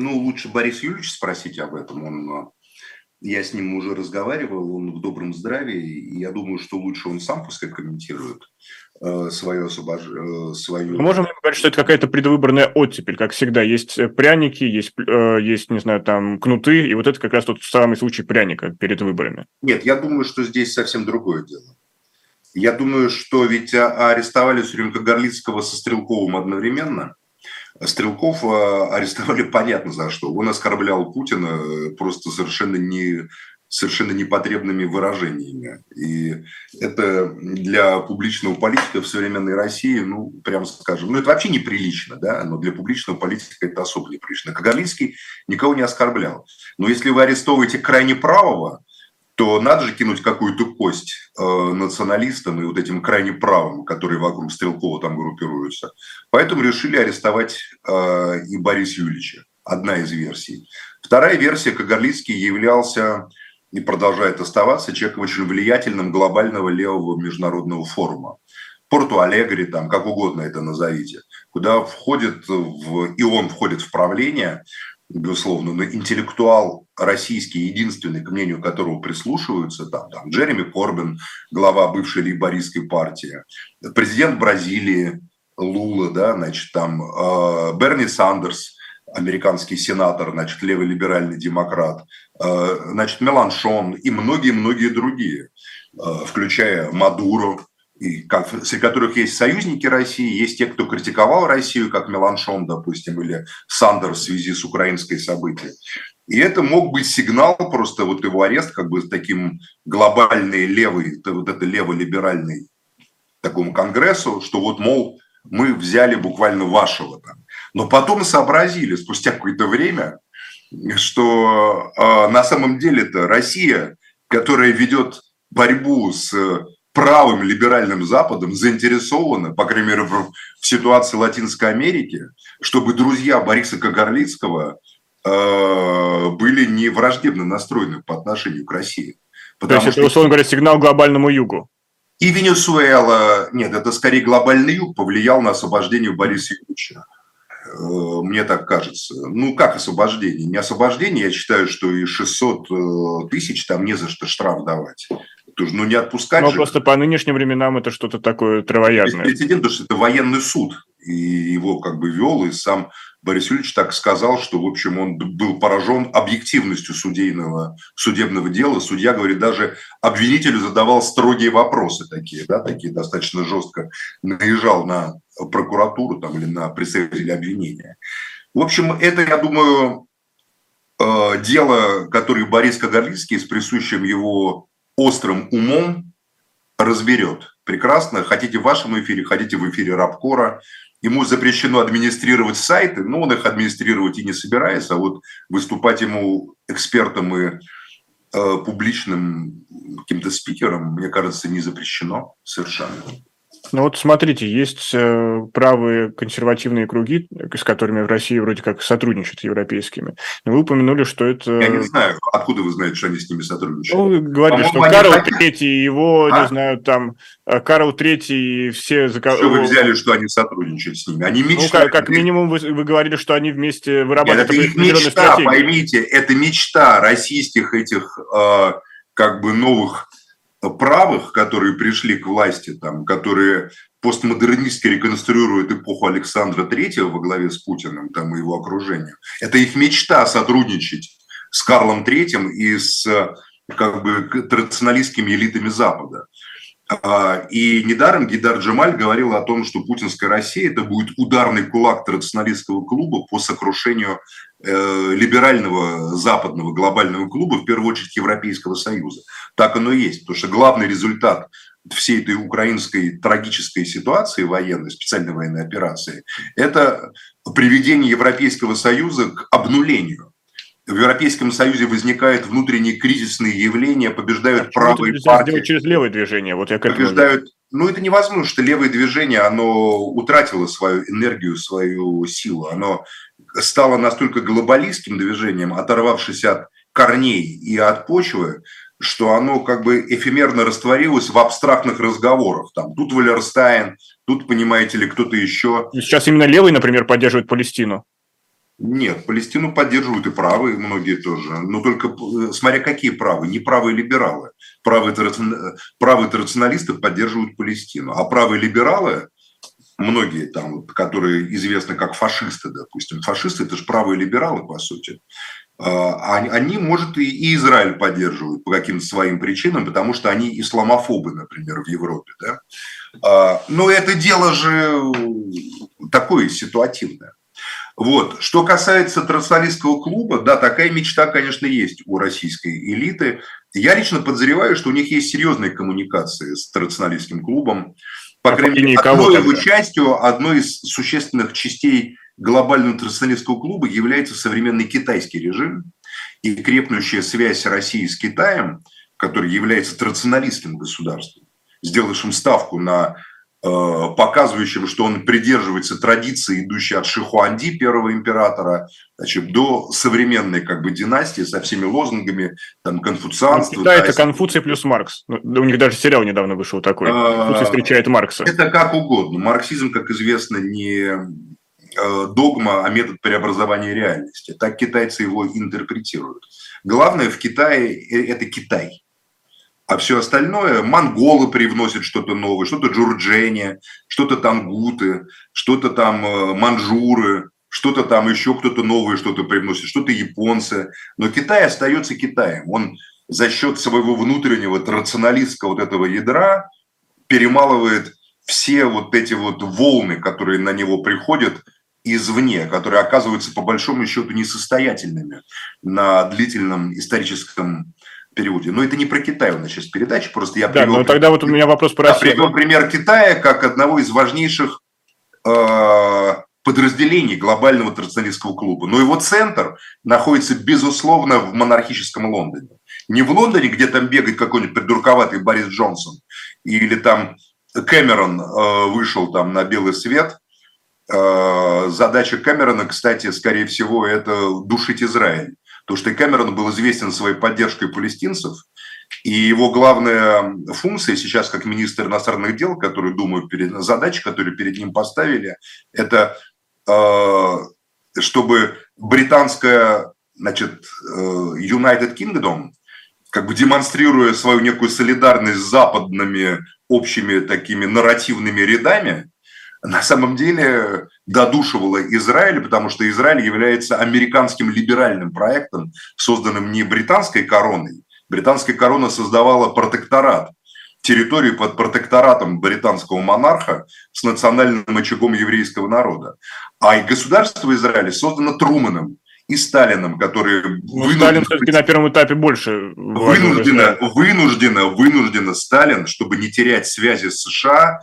Ну, лучше Борис Юрьевич спросить об этом. Он, э, я с ним уже разговаривал, он в добром здравии, и я думаю, что лучше он сам пускай комментирует э, свое освобождение. Э, свою... Мы можем говорить, что это какая-то предвыборная оттепель, как всегда. Есть пряники, есть, есть, не знаю, там, кнуты, и вот это как раз тот самый случай пряника перед выборами. Нет, я думаю, что здесь совсем другое дело. Я думаю, что ведь а, арестовали время Горлицкого со Стрелковым одновременно. Стрелков а, арестовали понятно за что. Он оскорблял Путина э, просто совершенно не совершенно непотребными выражениями. И это для публичного политика в современной России, ну, прямо скажем, ну, это вообще неприлично, да, но для публичного политика это особо неприлично. Кагарлицкий никого не оскорблял. Но если вы арестовываете крайне правого, то надо же кинуть какую-то кость э, националистам и вот этим крайне правым, которые вокруг Стрелкова там группируются. Поэтому решили арестовать э, и Бориса Юрьевича. Одна из версий. Вторая версия, Кагарлицкий являлся и продолжает оставаться человеком очень влиятельным глобального левого международного форума. Порту Алегри, там, как угодно это назовите, куда входит в, и он входит в правление, безусловно, но интеллектуал российский, единственный, к мнению которого прислушиваются, там, там Джереми Корбин, глава бывшей лейбористской партии, президент Бразилии Лула, да, значит, там э, Берни Сандерс, американский сенатор, значит, левый либеральный демократ, э, значит, Меланшон и многие-многие другие, э, включая Мадуро, и как, среди которых есть союзники России, есть те, кто критиковал Россию, как Меланшон, допустим, или Сандер в связи с украинской событием. И это мог быть сигнал, просто вот его арест, как бы таким глобальный левый, вот это леволиберальный такому конгрессу, что вот, мол, мы взяли буквально вашего там. Но потом сообразили спустя какое-то время, что э, на самом деле это Россия, которая ведет борьбу с правым либеральным Западом заинтересованы, по крайней мере, в, в ситуации Латинской Америки, чтобы друзья Бориса Кагарлицкого э, были не враждебно настроены по отношению к России. Потому То есть что... это, условно говоря, сигнал глобальному югу? И Венесуэла, нет, это скорее глобальный юг повлиял на освобождение Бориса Ильича. Э, мне так кажется. Ну, как освобождение? Не освобождение, я считаю, что и 600 э, тысяч там не за что штраф давать. Ну, не отпускать Но же. просто по нынешним временам это что-то такое травоядное. Прецедент, потому что это военный суд, и его как бы вел, и сам Борис Юрьевич так сказал, что, в общем, он был поражен объективностью судейного, судебного дела. Судья, говорит, даже обвинителю задавал строгие вопросы такие, да, такие достаточно жестко наезжал на прокуратуру там, или на представителя обвинения. В общем, это, я думаю, э, дело, которое Борис Кагарлицкий с присущим его острым умом разберет. Прекрасно. Хотите в вашем эфире, хотите в эфире Рабкора. Ему запрещено администрировать сайты, но он их администрировать и не собирается, а вот выступать ему экспертом и э, публичным каким-то спикером, мне кажется, не запрещено совершенно. Ну вот смотрите, есть э, правые консервативные круги, с которыми в России вроде как сотрудничают европейскими. Но вы упомянули, что это... Я не знаю, откуда вы знаете, что они с ними сотрудничают? Ну, вы говорили, что Карл Третий, его, а? не знаю, там, э, Карл Третий, все... Что вы взяли, что они сотрудничают с ними? Они мечтают... Ну, как, как минимум вы, вы говорили, что они вместе вырабатывают Нет, это их мечта, стратегию. поймите, это мечта российских этих э, как бы новых правых, которые пришли к власти, там, которые постмодернистски реконструируют эпоху Александра Третьего во главе с Путиным там, и его окружением. Это их мечта сотрудничать с Карлом Третьим и с как бы традиционалистскими элитами Запада. А, и недаром Гидар Джамаль говорил о том, что путинская Россия – это будет ударный кулак традиционалистского клуба по сокрушению э, либерального западного глобального клуба, в первую очередь Европейского Союза. Так оно и есть, потому что главный результат всей этой украинской трагической ситуации военной, специальной военной операции, это приведение Европейского Союза к обнулению в Европейском Союзе возникают внутренние кризисные явления, побеждают а правые партии. через левое движение. Вот я побеждают. Ну, это невозможно, что левое движение, оно утратило свою энергию, свою силу. Оно стало настолько глобалистским движением, оторвавшись от корней и от почвы, что оно как бы эфемерно растворилось в абстрактных разговорах. Там, тут Валерстайн, тут, понимаете ли, кто-то еще. Сейчас именно левый, например, поддерживает Палестину. Нет, Палестину поддерживают и правые многие тоже. Но только э, смотря какие правые. Не правые либералы. Правые, правые рационалисты поддерживают Палестину. А правые либералы, многие там, которые известны как фашисты, допустим. Фашисты – это же правые либералы, по сути. А, они, может, и Израиль поддерживают по каким-то своим причинам, потому что они исламофобы, например, в Европе. Да? А, но это дело же такое ситуативное. Вот. Что касается транслалистского клуба, да, такая мечта, конечно, есть у российской элиты. Я лично подозреваю, что у них есть серьезные коммуникации с традиционалистским клубом. По крайней мере, одной его частью, одной из существенных частей глобального традиционалистского клуба является современный китайский режим и крепнущая связь России с Китаем, который является традиционалистским государством, сделавшим ставку на показывающим, что он придерживается традиции, идущей от Шихуанди, первого императора, значит, до современной как бы династии со всеми лозунгами, там, конфуцианства. Да, это Конфуций плюс Маркс. Ну, у них даже сериал недавно вышел такой. Конфуций встречает Маркса. Это как угодно. Марксизм, как известно, не Э, догма, а метод преобразования реальности. Так китайцы его интерпретируют. Главное в Китае – это Китай. А все остальное, монголы привносят что-то новое, что-то джурджения, что-то там гуты, что-то там э, манжуры, что-то там еще кто-то новое что-то привносит, что-то японцы. Но Китай остается Китаем. Он за счет своего внутреннего рационалистского вот этого ядра перемалывает все вот эти вот волны, которые на него приходят – извне, которые оказываются по большому счету несостоятельными на длительном историческом периоде. Но это не про Китай у нас сейчас передача, просто я да, привел... но тогда вот у меня вопрос про Россию. привел пример Китая как одного из важнейших э, подразделений глобального традиционалистского клуба. Но его центр находится, безусловно, в монархическом Лондоне. Не в Лондоне, где там бегает какой-нибудь придурковатый Борис Джонсон, или там Кэмерон э, вышел там на белый свет – Э, задача Кэмерона, кстати, скорее всего, это душить Израиль. Потому что Кэмерон был известен своей поддержкой палестинцев, и его главная функция сейчас, как министр иностранных дел, который, думаю, перед, задача, которую перед ним поставили, это э, чтобы британская, значит, э, United Kingdom, как бы демонстрируя свою некую солидарность с западными общими такими нарративными рядами, на самом деле додушивала Израиль, потому что Израиль является американским либеральным проектом, созданным не британской короной. Британская корона создавала протекторат, территорию под протекторатом британского монарха с национальным очагом еврейского народа. А и государство Израиля создано Труманом и Сталином, которые... Ну, Сталин все-таки на первом этапе больше... Вынужденно, вынужденно, вынужденно Сталин, чтобы не терять связи с США,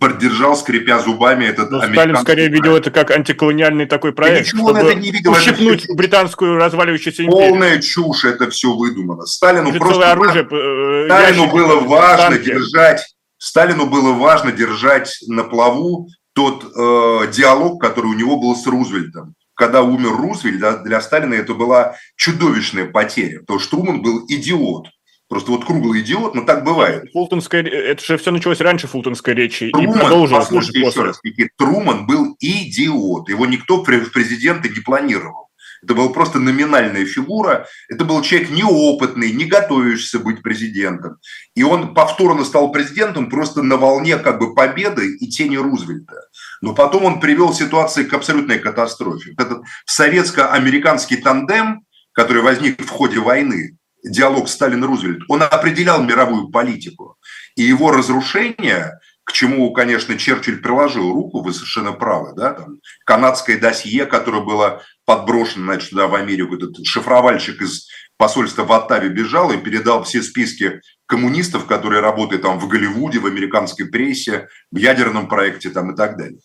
поддержал, скрипя зубами этот Но Сталин скорее проект. видел это как антиколониальный такой проект, да чтобы это не видел, ущипнуть это британскую разваливающуюся империю. Полная чушь, это все выдумано. Сталину это просто... оружие, э, Сталину было важно танки. держать... Сталину было важно держать на плаву тот э, диалог, который у него был с Рузвельтом. Когда умер Рузвельт, для, для Сталина это была чудовищная потеря, потому что Труман был идиот. Просто вот круглый идиот, но так бывает. Фултонская, это же все началось раньше Фултонской речи Труман, и продолжилось послушайте еще раз, Труман был идиот, его никто в президенты не планировал. Это была просто номинальная фигура. Это был человек неопытный, не готовящийся быть президентом. И он повторно стал президентом просто на волне как бы победы и тени Рузвельта. Но потом он привел ситуацию к абсолютной катастрофе. Этот советско-американский тандем, который возник в ходе войны, диалог Сталин-Рузвельт, он определял мировую политику. И его разрушение, к чему, конечно, Черчилль приложил руку, вы совершенно правы, да, там, канадское досье, которое было подброшено, значит, туда в Америку, этот шифровальщик из посольства в Оттаве бежал и передал все списки коммунистов, которые работают там в Голливуде, в американской прессе, в ядерном проекте там и так далее.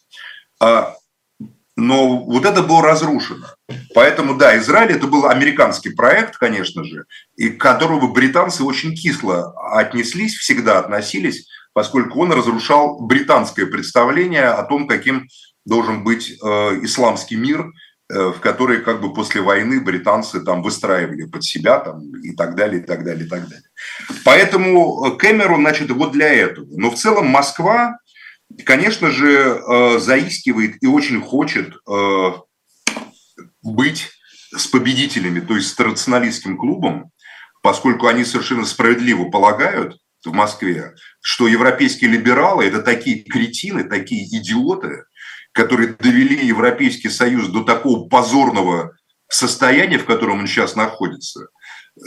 А, но вот это было разрушено. Поэтому, да, Израиль это был американский проект, конечно же, и к которому британцы очень кисло отнеслись, всегда относились, поскольку он разрушал британское представление о том, каким должен быть э, исламский мир, э, в который как бы после войны британцы там выстраивали под себя там, и так далее, и так далее, и так далее. Поэтому Кэмерон, значит, вот для этого. Но в целом Москва, конечно же, э, заискивает и очень хочет э, быть с победителями, то есть с традиционалистским клубом, поскольку они совершенно справедливо полагают в Москве, что европейские либералы – это такие кретины, такие идиоты, которые довели Европейский Союз до такого позорного состояния, в котором он сейчас находится.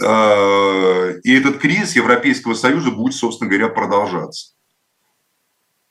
Э, и этот кризис Европейского Союза будет, собственно говоря, продолжаться.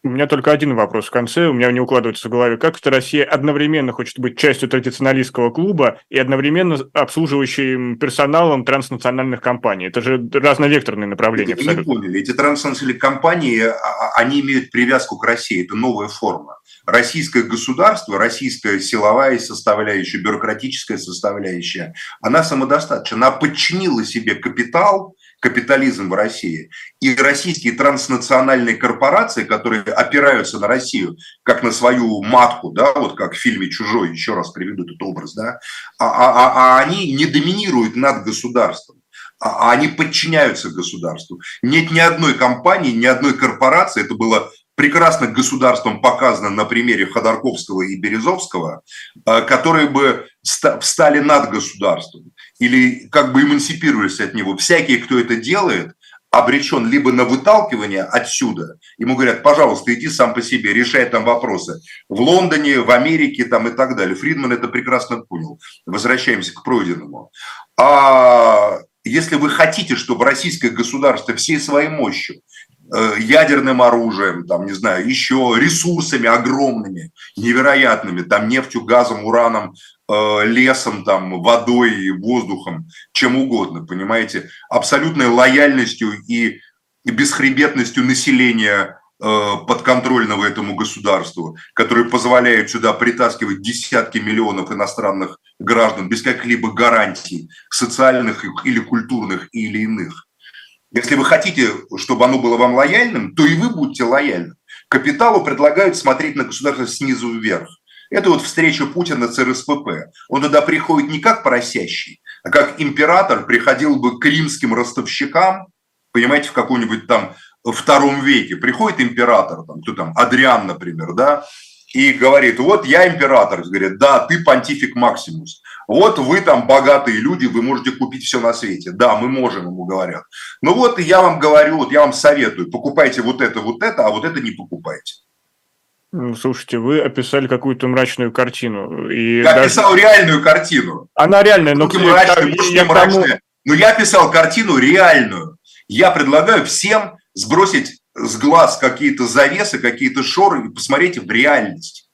У меня только один вопрос в конце, у меня не укладывается в голове. Как это Россия одновременно хочет быть частью традиционалистского клуба и одновременно обслуживающим персоналом транснациональных компаний? Это же разновекторные направления. Вы не поняли. Эти транснациональные компании, а, а, они имеют привязку к России. Это новая форма. Российское государство, российская силовая составляющая, бюрократическая составляющая, она самодостаточна. Она подчинила себе капитал, капитализм в России. И российские транснациональные корпорации, которые опираются на Россию как на свою матку, да, вот как в фильме «Чужой», еще раз приведу этот образ, да, а, а, а, а они не доминируют над государством а, а они подчиняются государству. Нет ни одной компании, ни одной корпорации, это было прекрасно государством показано на примере Ходорковского и Березовского, э, которые бы встали над государством или как бы эмансипировались от него. Всякий, кто это делает, обречен либо на выталкивание отсюда, ему говорят, пожалуйста, иди сам по себе, решай там вопросы. В Лондоне, в Америке там и так далее. Фридман это прекрасно понял. Возвращаемся к пройденному. А если вы хотите, чтобы российское государство всей своей мощью ядерным оружием, там, не знаю, еще ресурсами огромными, невероятными, там, нефтью, газом, ураном, э, лесом, там, водой, воздухом, чем угодно, понимаете, абсолютной лояльностью и бесхребетностью населения э, подконтрольного этому государству, который позволяет сюда притаскивать десятки миллионов иностранных граждан без каких-либо гарантий социальных или культурных или иных. Если вы хотите, чтобы оно было вам лояльным, то и вы будете лояльны. Капиталу предлагают смотреть на государство снизу вверх. Это вот встреча Путина с РСПП. Он туда приходит не как просящий, а как император приходил бы к римским ростовщикам, понимаете, в каком-нибудь там втором веке. Приходит император, там, кто там, Адриан, например, да, и говорит, вот я император. Говорит, да, ты понтифик Максимус. Вот вы там богатые люди, вы можете купить все на свете. Да, мы можем, ему говорят. Ну вот я вам говорю, вот я вам советую, покупайте вот это, вот это, а вот это не покупайте. Ну, слушайте, вы описали какую-то мрачную картину. И я даже... описал реальную картину. Она реальная, но... Мрачная, я, я мрачная. Тому... Но я писал картину реальную. Я предлагаю всем сбросить с глаз какие-то завесы, какие-то шоры и посмотреть в реальность.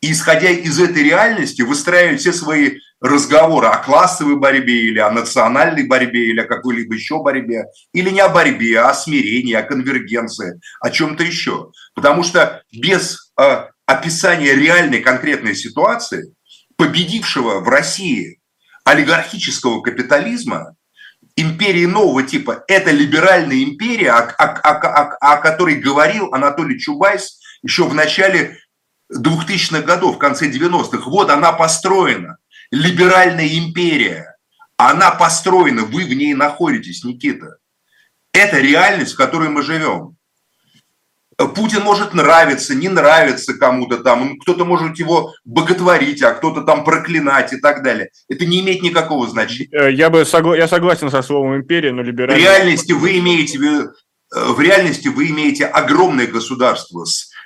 И исходя из этой реальности выстраивать все свои разговоры о классовой борьбе или о национальной борьбе или о какой-либо еще борьбе, или не о борьбе, а о смирении, о конвергенции, о чем-то еще. Потому что без э, описания реальной конкретной ситуации, победившего в России олигархического капитализма, империи нового типа, это либеральная империя, о, о, о, о которой говорил Анатолий Чубайс еще в начале 2000-х годов, в конце 90-х. Вот она построена либеральная империя, она построена, вы в ней находитесь, Никита. Это реальность, в которой мы живем. Путин может нравиться, не нравиться кому-то там, кто-то может его боготворить, а кто-то там проклинать и так далее. Это не имеет никакого значения. Э, я бы согла- я согласен со словом империя, но либеральная... В реальности вы имеете э, в реальности вы имеете огромное государство,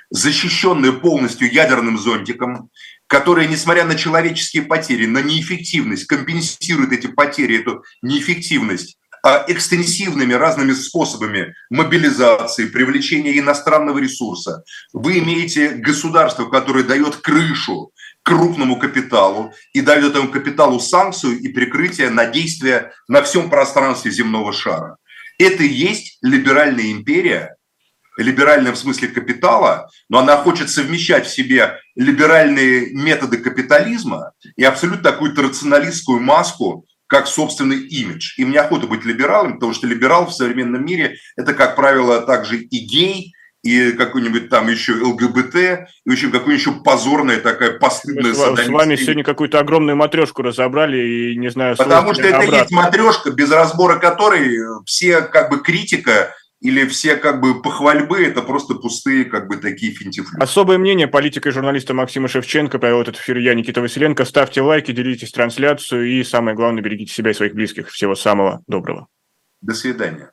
защищенное полностью ядерным зонтиком, которая, несмотря на человеческие потери, на неэффективность, компенсирует эти потери, эту неэффективность экстенсивными разными способами мобилизации, привлечения иностранного ресурса. Вы имеете государство, которое дает крышу крупному капиталу и дает этому капиталу санкцию и прикрытие на действия на всем пространстве земного шара. Это и есть либеральная империя, либеральная в смысле капитала, но она хочет совмещать в себе либеральные методы капитализма и абсолютно какую-то рационалистскую маску как собственный имидж. Им неохота быть либералом, потому что либерал в современном мире – это, как правило, также и гей, и какой-нибудь там еще ЛГБТ, и очень какой еще позорная такая постыдная Мы с вами сегодня какую-то огромную матрешку разобрали, и не знаю... Потому что это обратно. есть матрешка, без разбора которой все как бы критика или все как бы похвальбы – это просто пустые как бы такие финтифлюшки. Особое мнение политика и журналиста Максима Шевченко провел этот эфир. Я Никита Василенко. Ставьте лайки, делитесь трансляцию и, самое главное, берегите себя и своих близких. Всего самого доброго. До свидания.